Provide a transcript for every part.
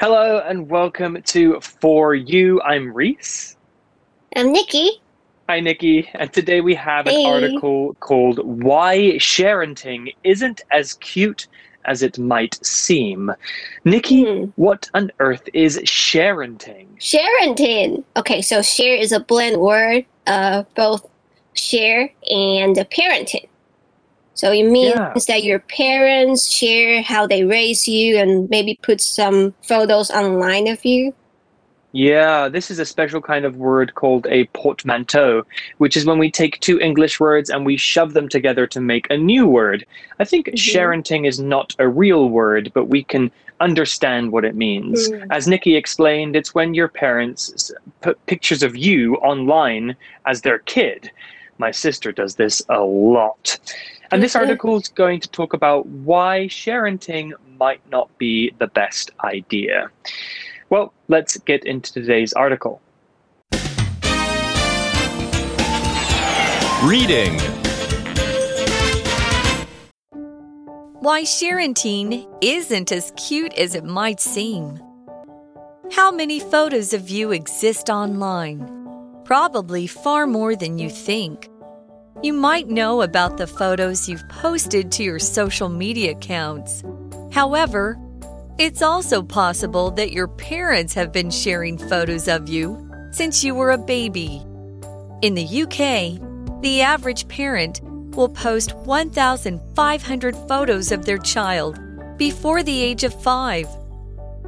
Hello and welcome to For You. I'm Reese. I'm Nikki. Hi, Nikki. And today we have an article called Why Sharenting Isn't as Cute as It Might Seem. Nikki, Hmm. what on earth is sharenting? Sharenting. Okay, so share is a blend word of both share and parenting. So it means Yeah. that your parents share how they raise you and maybe put some photos online of you. Yeah, this is a special kind of word called a portmanteau, which is when we take two English words and we shove them together to make a new word. I think Mhm. sharenting is not a real word, but we can understand what it means. Mm. As Nikki explained, it's when your parents put pictures of you online as their kid. My sister does this a lot. And this Mhm. article is going to talk about why sharenting might not be the best idea. Well, let's get into today's article. Reading Why Sharenting isn't as cute as it might seem. How many photos of you exist online? Probably far more than you think. You might know about the photos you've posted to your social media accounts. However, it's also possible that your parents have been sharing photos of you since you were a baby. In the UK, the average parent will post 1,500 photos of their child before the age of five.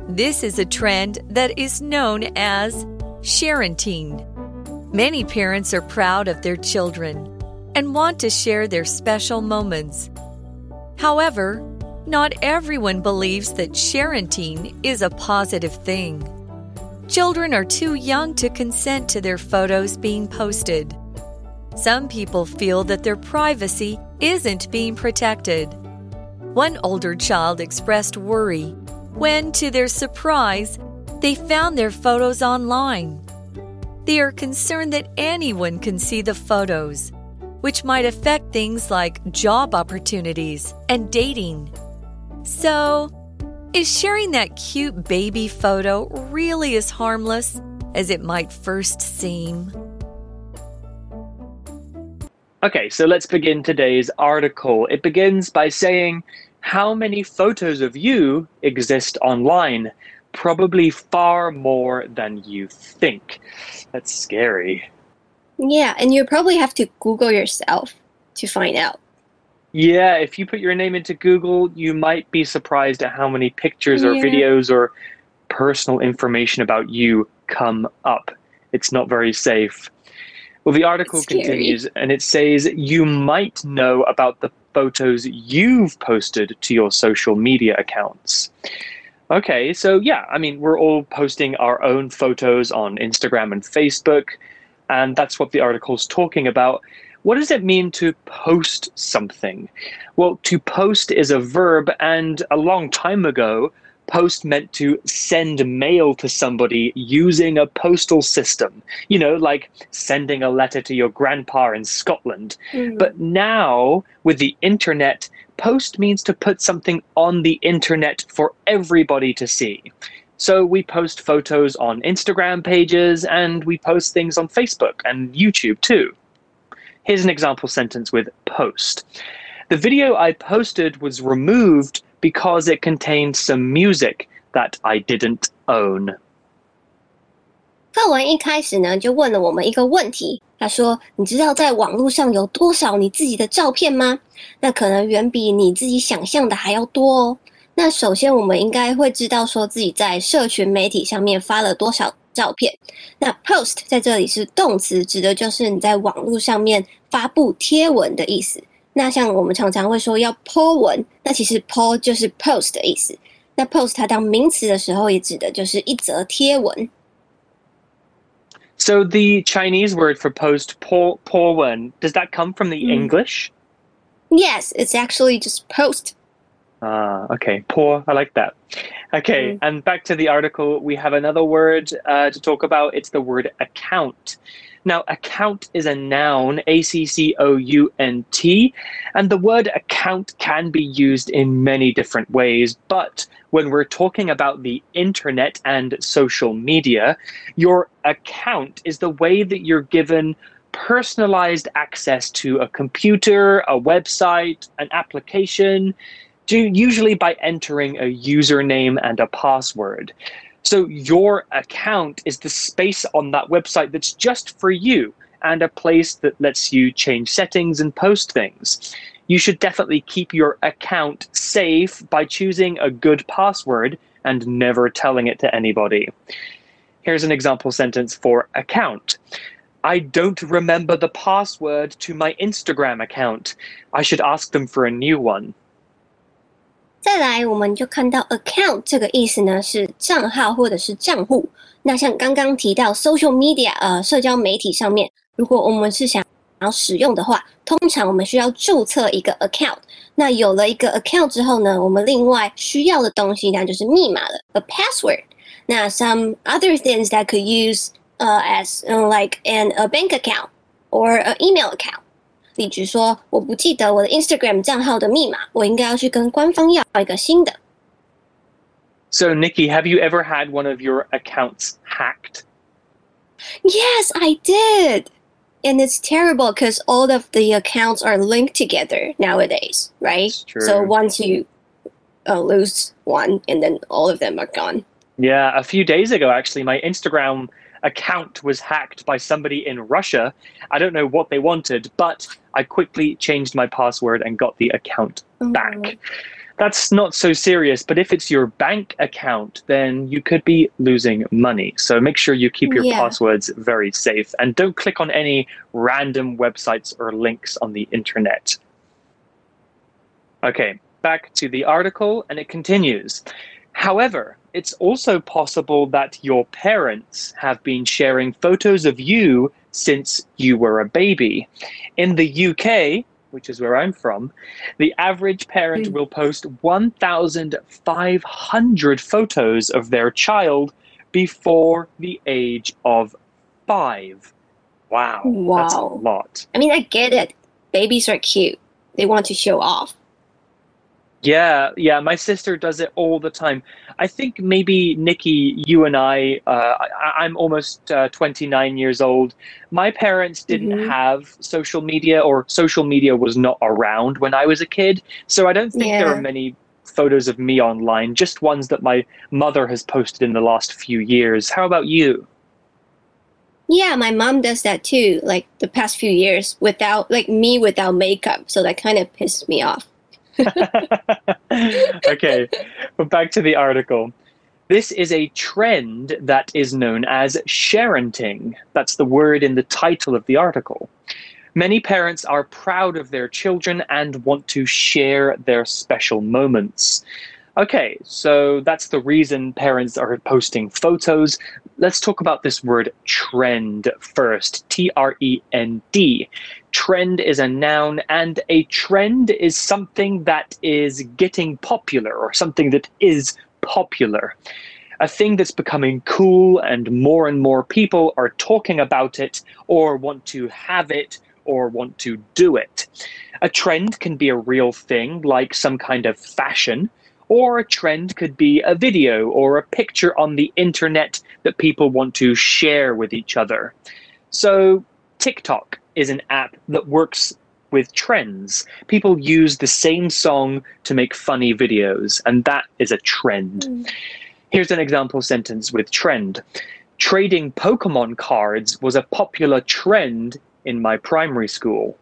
This is a trend that is known as sharenting. Many parents are proud of their children and want to share their special moments. However, not everyone believes that sharenting is a positive thing. Children are too young to consent to their photos being posted. Some people feel that their privacy isn't being protected. One older child expressed worry when, to their surprise, they found their photos online. They are concerned that anyone can see the photos, which might affect things like job opportunities and dating. So, is sharing that cute baby photo really as harmless as it might first seem? Okay, so let's begin today's article. It begins by saying, How many photos of you exist online? Probably far more than you think. That's scary. Yeah, and you probably have to Google yourself to find out. Yeah, if you put your name into Google, you might be surprised at how many pictures or videos or personal information about you come up. It's not very safe. Well, the article continues and it says you might know about the photos you've posted to your social media accounts. Okay, so yeah, I mean, we're all posting our own photos on Instagram and Facebook, and that's what the article's talking about. What does it mean to post something? Well, to post is a verb, and a long time ago, post meant to send mail to somebody using a postal system. You know, like sending a letter to your grandpa in Scotland. Mm. But now, with the internet, post means to put something on the internet for everybody to see. So we post photos on Instagram pages and we post things on Facebook and YouTube too. Here's an example sentence with post. The video I posted was removed because it contained some music that I didn't own. 课文一开始呢，就问了我们一个问题。 他说：“你知道在网络上有多少你自己的照片吗？那可能远比你自己想象的还要多哦。那首先，我们应该会知道说自己在社群媒体上面发了多少照片。那 post 在这里是动词，指的就是你在网络上面发布贴文的意思。那像我们常常会说要 po 文，那其实 po 就是 post 的意思。那 post 它当名词的时候，也指的就是一则贴文。So the Chinese word for post, po, po wen, does that come from the Mm. English? Yes, it's actually just post. Ah, okay. Poor. I like that. Okay, Mm. and back to the article, we have another word uh, to talk about. It's the word account. Now, account is a noun, A C C O U N T, and the word account can be used in many different ways. But when we're talking about the internet and social media, your account is the way that you're given personalized access to a computer, a website, an application, usually by entering a username and a password. So your account is the space on that website that's just for you and a place that lets you change settings and post things. You should definitely keep your account safe by choosing a good password and never telling it to anybody. Here's an example sentence for account. I don't remember the password to my Instagram account. I should ask them for a new one. 再来，我们就看到 account 这个意思呢，是账号或者是账户。那像刚刚提到 social media，呃，社交媒体上面，如果我们是想要使用的话，通常我们需要注册一个 account。那有了一个 account 之后呢，我们另外需要的东西那就是密码了，a password。那 some other things that could use 呃 as like an a bank account or an email account。例如说，我不记得我的 Instagram 账号的密码，我应该要去跟官方要一个新的。So, Nikki, have you ever had one of your accounts hacked? Yes, I did. And it's terrible because all of the accounts are linked together nowadays, right? So once you uh, lose one, and then all of them are gone. Yeah, a few days ago, actually, my Instagram account was hacked by somebody in Russia. I don't know what they wanted, but I quickly changed my password and got the account oh. back. That's not so serious, but if it's your bank account, then you could be losing money. So make sure you keep your yeah. passwords very safe and don't click on any random websites or links on the internet. Okay, back to the article, and it continues. However, it's also possible that your parents have been sharing photos of you since you were a baby. In the UK, which is where I'm from, the average parent mm. will post 1,500 photos of their child before the age of five. Wow. Wow. That's a lot. I mean, I get it. Babies are cute, they want to show off. Yeah, yeah, my sister does it all the time. I think maybe Nikki, you and I, uh, I am almost uh, 29 years old. My parents didn't mm-hmm. have social media, or social media was not around when I was a kid. So I don't think yeah. there are many photos of me online, just ones that my mother has posted in the last few years. How about you? Yeah, my mom does that too, like the past few years without, like me without makeup. So that kind of pissed me off. okay, but back to the article. This is a trend that is known as sharenting. That's the word in the title of the article. Many parents are proud of their children and want to share their special moments. Okay, so that's the reason parents are posting photos. Let's talk about this word trend first T R E N D. Trend is a noun, and a trend is something that is getting popular or something that is popular. A thing that's becoming cool, and more and more people are talking about it, or want to have it, or want to do it. A trend can be a real thing, like some kind of fashion or a trend could be a video or a picture on the internet that people want to share with each other. So, TikTok is an app that works with trends. People use the same song to make funny videos, and that is a trend. Mm. Here's an example sentence with trend. Trading Pokemon cards was a popular trend in my primary school.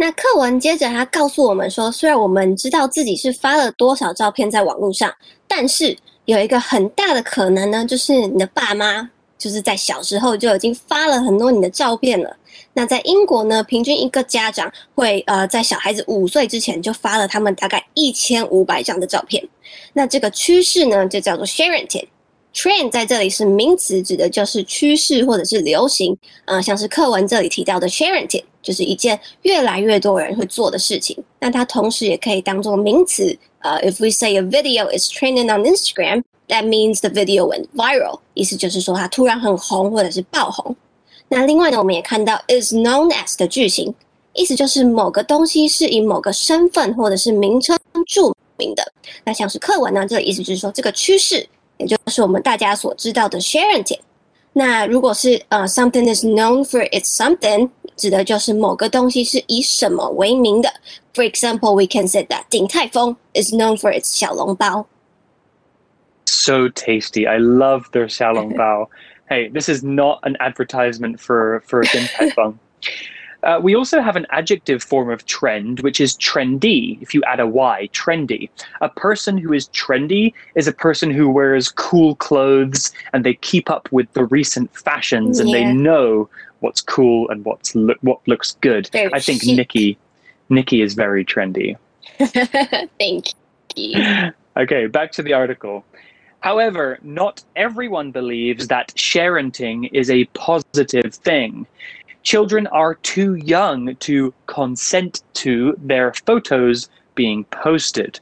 那课文接着他告诉我们说，虽然我们知道自己是发了多少照片在网络上，但是有一个很大的可能呢，就是你的爸妈就是在小时候就已经发了很多你的照片了。那在英国呢，平均一个家长会呃在小孩子五岁之前就发了他们大概一千五百张的照片。那这个趋势呢，就叫做 sharing。Trend 在这里是名词，指的就是趋势或者是流行。呃，像是课文这里提到的 sharing，就是一件越来越多人会做的事情。那它同时也可以当做名词。呃，if we say a video is trending on Instagram，that means the video went viral，意思就是说它突然很红或者是爆红。那另外呢，我们也看到 is known as 的句型，意思就是某个东西是以某个身份或者是名称著名的。那像是课文呢，这个意思就是说这个趋势，也就是我们大家所知道的 sharing。那如果是呃 something is known for its something，指的就是某个东西是以什么为名的。For example, we can say that 鼎泰丰 is known for its 小笼包。So tasty! I love their 小笼包。hey, this is not an advertisement for for Din Tai Fung. Uh, we also have an adjective form of trend, which is trendy. If you add a Y, trendy. A person who is trendy is a person who wears cool clothes and they keep up with the recent fashions and they know what's cool and what's lo- what looks good. Very I think chic. Nikki, Nikki is very trendy. Thank you. Okay, back to the article. However, not everyone believes that sharenting is a positive thing. Children are too young to consent to their photos being posted.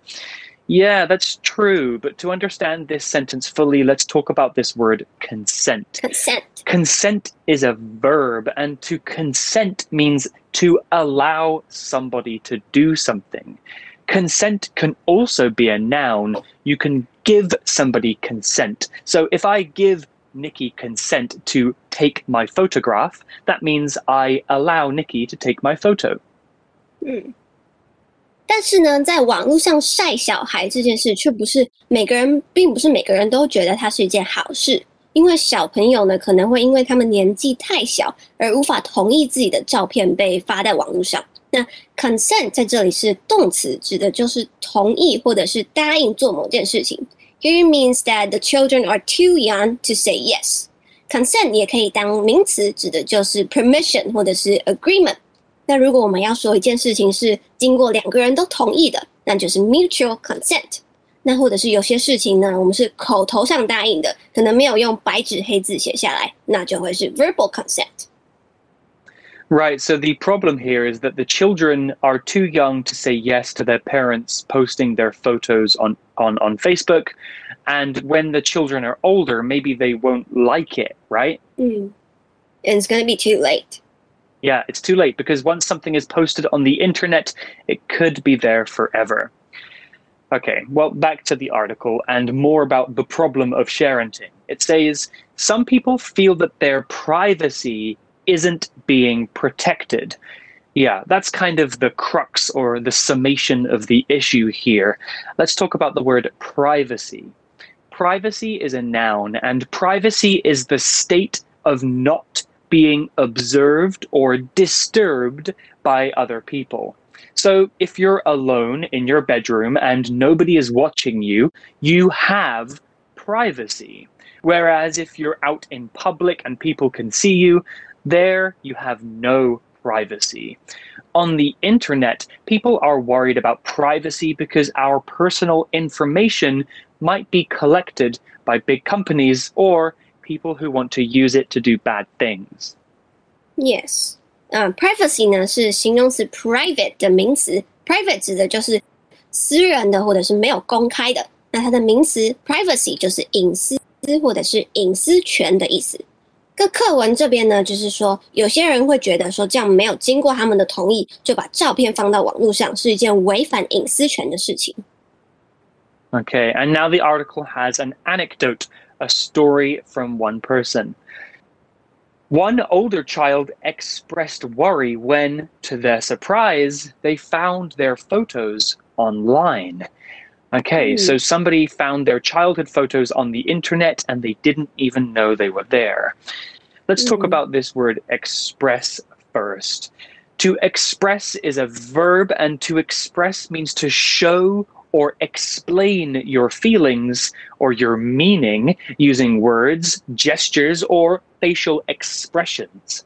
Yeah, that's true, but to understand this sentence fully, let's talk about this word consent. Consent. Consent is a verb, and to consent means to allow somebody to do something. Consent can also be a noun. You can give somebody consent. So if I give Nikki consent to take my photograph, that means I allow Nikki to take my photo. 嗯，但是呢，在网络上晒小孩这件事，却不是每个人，并不是每个人都觉得它是一件好事。因为小朋友呢，可能会因为他们年纪太小，而无法同意自己的照片被发在网络上。那 consent 在这里是动词，指的就是同意或者是答应做某件事情。Here means that the children are too young to say yes. Consent 也可以当名词，指的就是 permission 或者是 agreement。那如果我们要说一件事情是经过两个人都同意的，那就是 mutual consent。那或者是有些事情呢，我们是口头上答应的，可能没有用白纸黑字写下来，那就会是 verbal consent。 Right, so the problem here is that the children are too young to say yes to their parents posting their photos on, on, on Facebook. And when the children are older, maybe they won't like it, right? Mm. And it's going to be too late. Yeah, it's too late because once something is posted on the internet, it could be there forever. Okay, well, back to the article and more about the problem of sharenting. It says some people feel that their privacy isn't being protected. Yeah, that's kind of the crux or the summation of the issue here. Let's talk about the word privacy. Privacy is a noun, and privacy is the state of not being observed or disturbed by other people. So if you're alone in your bedroom and nobody is watching you, you have privacy. Whereas if you're out in public and people can see you, there you have no privacy. On the internet, people are worried about privacy because our personal information might be collected by big companies or people who want to use it to do bad things. Yes，嗯、p r i v a c y 呢是形容词 private 的名词，private 指的就是私人的或者是没有公开的。那它的名词 privacy 就是隐私或者是隐私权的意思。 个课文这边呢，就是说有些人会觉得说这样没有经过他们的同意就把照片放到网络上是一件违反隐私权的事情。 Okay, and now the article has an anecdote, a story from one person. One older child expressed worry when, to their surprise, they found their photos online. Okay, so somebody found their childhood photos on the internet and they didn't even know they were there. Let's talk Mm. about this word express first. To express is a verb, and to express means to show or explain your feelings or your meaning using words, gestures, or facial expressions.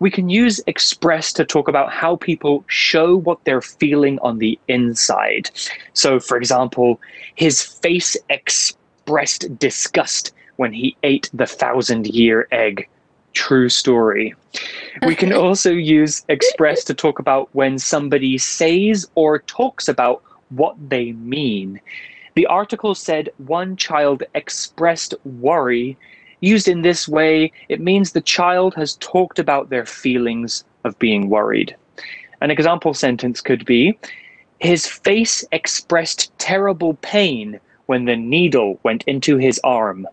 We can use express to talk about how people show what they're feeling on the inside. So, for example, his face expressed disgust when he ate the thousand year egg. True story. We can also use express to talk about when somebody says or talks about what they mean. The article said one child expressed worry. Used in this way, it means the child has talked about their feelings of being worried. An example sentence could be His face expressed terrible pain when the needle went into his arm.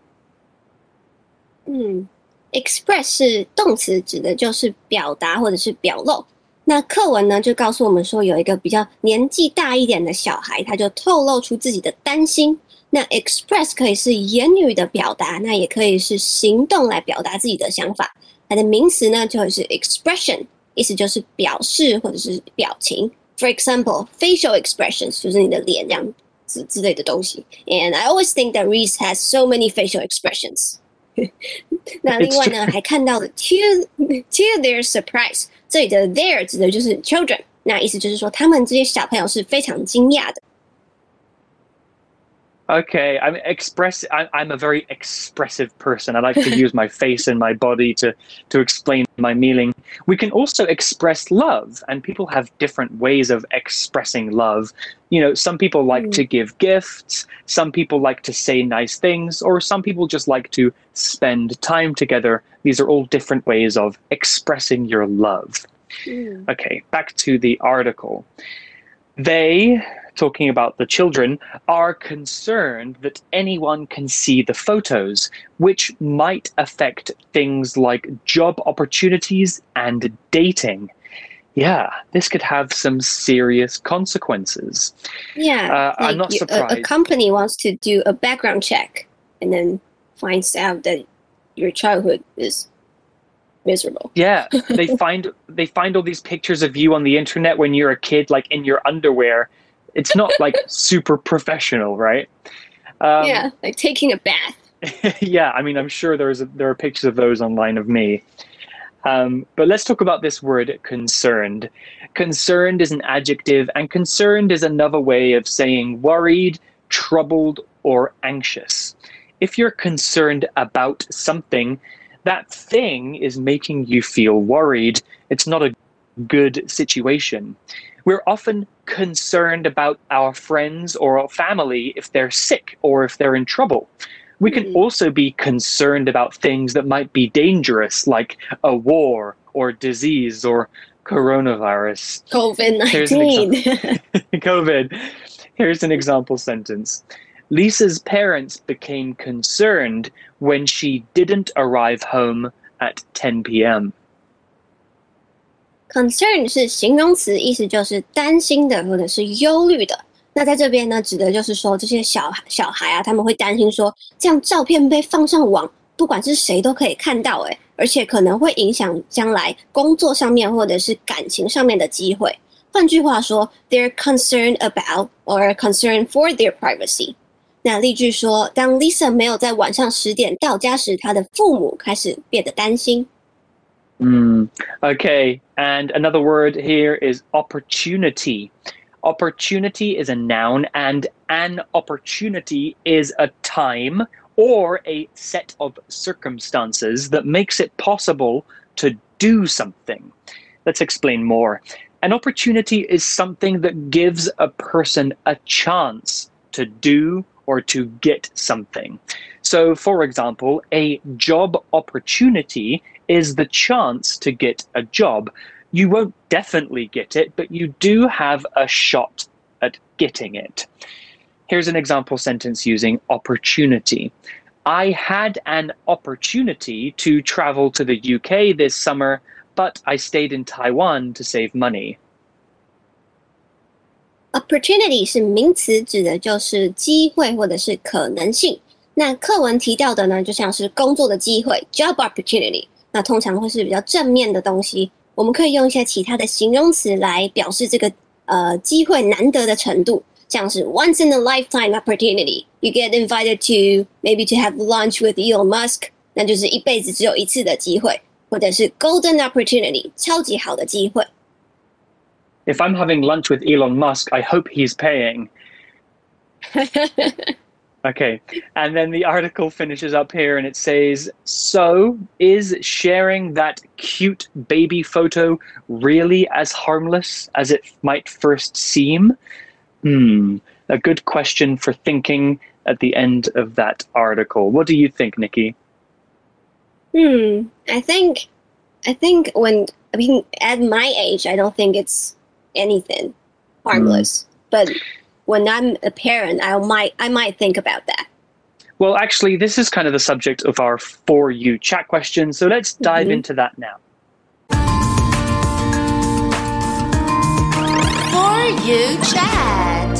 嗯，express 是动词，指的就是表达或者是表露。那课文呢，就告诉我们说，有一个比较年纪大一点的小孩，他就透露出自己的担心。 那 express 可以是言语的表达，那也可以是行动来表达自己的想法。它的名词呢，就是 expression，意思就是表示或者是表情。For example, facial expressions 就是你的脸这样子之类的东西。And I always think that Reese has so many facial expressions. 那另外呢，还看到了 to to their surprise，这里的 their 指的就是 children，那意思就是说他们这些小朋友是非常惊讶的。Okay, I'm express. I, I'm a very expressive person. I like to use my face and my body to to explain my meaning. We can also express love, and people have different ways of expressing love. You know, some people like Mm. to give gifts. Some people like to say nice things, or some people just like to spend time together. These are all different ways of expressing your love. 嗯 Okay, back to the article. They, talking about the children, are concerned that anyone can see the photos, which might affect things like job opportunities and dating. Yeah, this could have some serious consequences. Yeah, Uh, I'm not you- a, a company wants to do a background check and then finds out that your childhood is miserable. Yeah, they find they find all these pictures of you on the internet when you're a kid, like in your underwear. It's not like super professional, right? Um, yeah, like taking a bath. yeah, I mean, I'm sure there's a, there are pictures of those online of me. Um, but let's talk about this word concerned. Concerned is an adjective, and concerned is another way of saying worried, troubled, or anxious. If you're concerned about something, that thing is making you feel worried. It's not a good situation. We're often concerned about our friends or our family if they're sick or if they're in trouble. We can Mhm. also be concerned about things that might be dangerous, like a war or disease or coronavirus. COVID nineteen. COVID. Here's an example sentence. Lisa's parents became concerned when she didn't arrive home at 10 p.m. Concern 是形容词，意思就是担心的或者是忧虑的。那在这边呢，指的就是说这些小小孩啊，他们会担心说，这样照片被放上网，不管是谁都可以看到，诶，而且可能会影响将来工作上面或者是感情上面的机会。换句话说，they're concerned about or concerned for their privacy。那例句说，当 Lisa 没有在晚上十点到家时，她的父母开始变得担心。嗯，OK and another word here is opportunity. Opportunity is a noun, and an opportunity is a time or a set of circumstances that makes it possible to do something. Let's explain more. An opportunity is something that gives a person a chance to do or to get something. So, for example, a job opportunity is the chance to get a job. You won't definitely get it, but you do have a shot at getting it. Here's an example sentence using opportunity. I had an opportunity to travel to the UK this summer, but I stayed in Taiwan to save money. Opportunity 是名词，指的就是机会或者是可能性。那课文提到的呢，就像是工作的机会 （job opportunity）， 那通常会是比较正面的东西。我们可以用一些其他的形容词来表示这个呃机会难得的程度，像是 once in a lifetime opportunity。You get invited to maybe to have lunch with Elon Musk，那就是一辈子只有一次的机会，或者是 golden opportunity，超级好的机会。 If I'm having lunch with Elon Musk, I hope he's paying. Okay. And then the article finishes up here and it says So, is sharing that cute baby photo really as harmless as it might first seem? Hmm. a good question for thinking at the end of that article. What do you think, Nikki? Hmm. I think, I think when I mean at my age, I don't think it's anything harmless. But when I'm a parent, I might I might think about that. Well, actually, this is kind of the subject of our For You chat question, so let's dive Mhm. into that now. For you chat.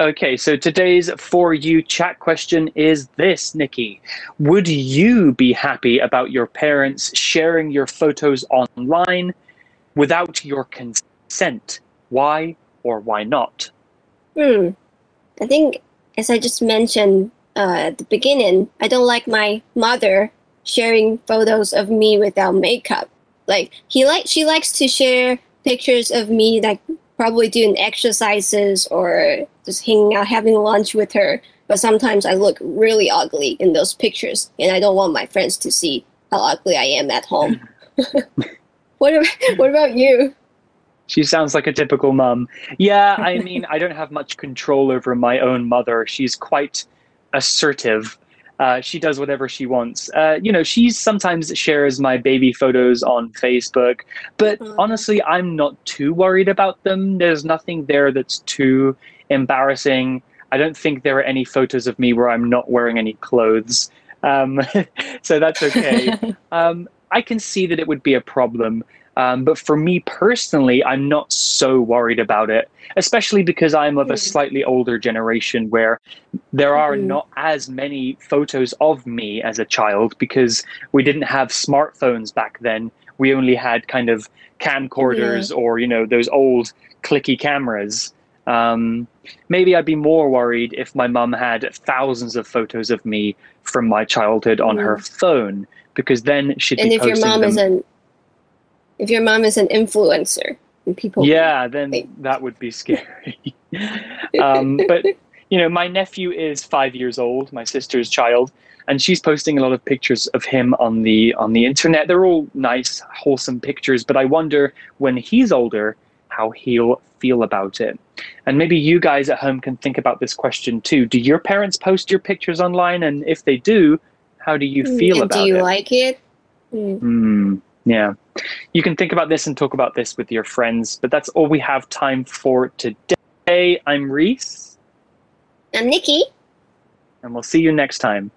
Okay, so today's For You chat question is this, Nikki. Would you be happy about your parents sharing your photos online without your consent? Why or why not? Hmm. I think, as I just mentioned uh, at the beginning, I don't like my mother sharing photos of me without makeup. Like he like she likes to share pictures of me, like probably doing exercises or just hanging out, having lunch with her. But sometimes I look really ugly in those pictures, and I don't want my friends to see how ugly I am at home. what about, what about you? She sounds like a typical mum. Yeah, I mean, I don't have much control over my own mother. She's quite assertive. Uh, she does whatever she wants. Uh, you know, she sometimes shares my baby photos on Facebook, but Mhm. honestly, I'm not too worried about them. There's nothing there that's too embarrassing. I don't think there are any photos of me where I'm not wearing any clothes. Um, so that's okay. Um, I can see that it would be a problem. Um, but for me personally, I'm not so worried about it, especially because I'm of a Mm. slightly older generation where there are Mhm. not as many photos of me as a child because we didn't have smartphones back then. We only had kind of camcorders or, you know, those old clicky cameras. Um, maybe I'd be more worried if my mum had thousands of photos of me from my childhood on her phone because then she'd and be if your mom them. is an if your mom is an influencer and people yeah, then Thanks. that would be scary. um, but you know, my nephew is five years old, my sister's child, and she's posting a lot of pictures of him on the on the internet. They're all nice, wholesome pictures, but I wonder when he's older how he'll feel about it. And maybe you guys at home can think about this question too. Do your parents post your pictures online? And if they do, how do you Mm, feel and about it do you it? like it Mm. Hmm. Yeah. You can think about this and talk about this with your friends, but that's all we have time for today. I'm Reese, i'm nikki and we'll see you next time.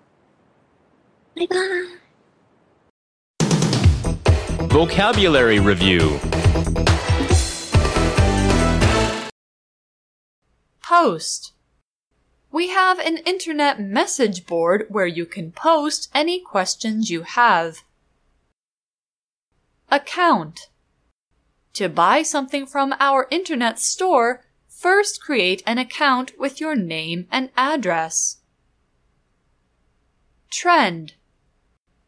bye bye Vocabulary Review Post. We have an internet message board where you can post any questions you have. Account. To buy something from our internet store, first create an account with your name and address. Trend.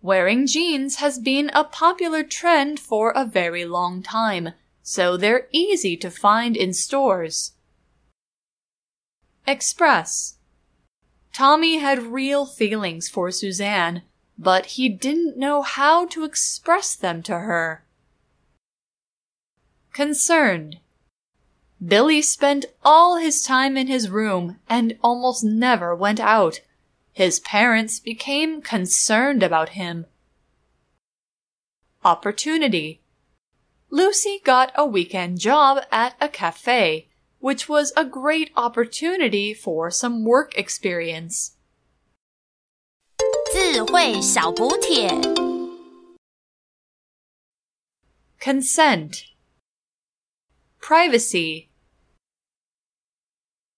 Wearing jeans has been a popular trend for a very long time, so they're easy to find in stores. Express. Tommy had real feelings for Suzanne, but he didn't know how to express them to her. Concerned. Billy spent all his time in his room and almost never went out. His parents became concerned about him. Opportunity. Lucy got a weekend job at a cafe, which was a great opportunity for some work experience. 智慧小补帖。 Consent. Privacy.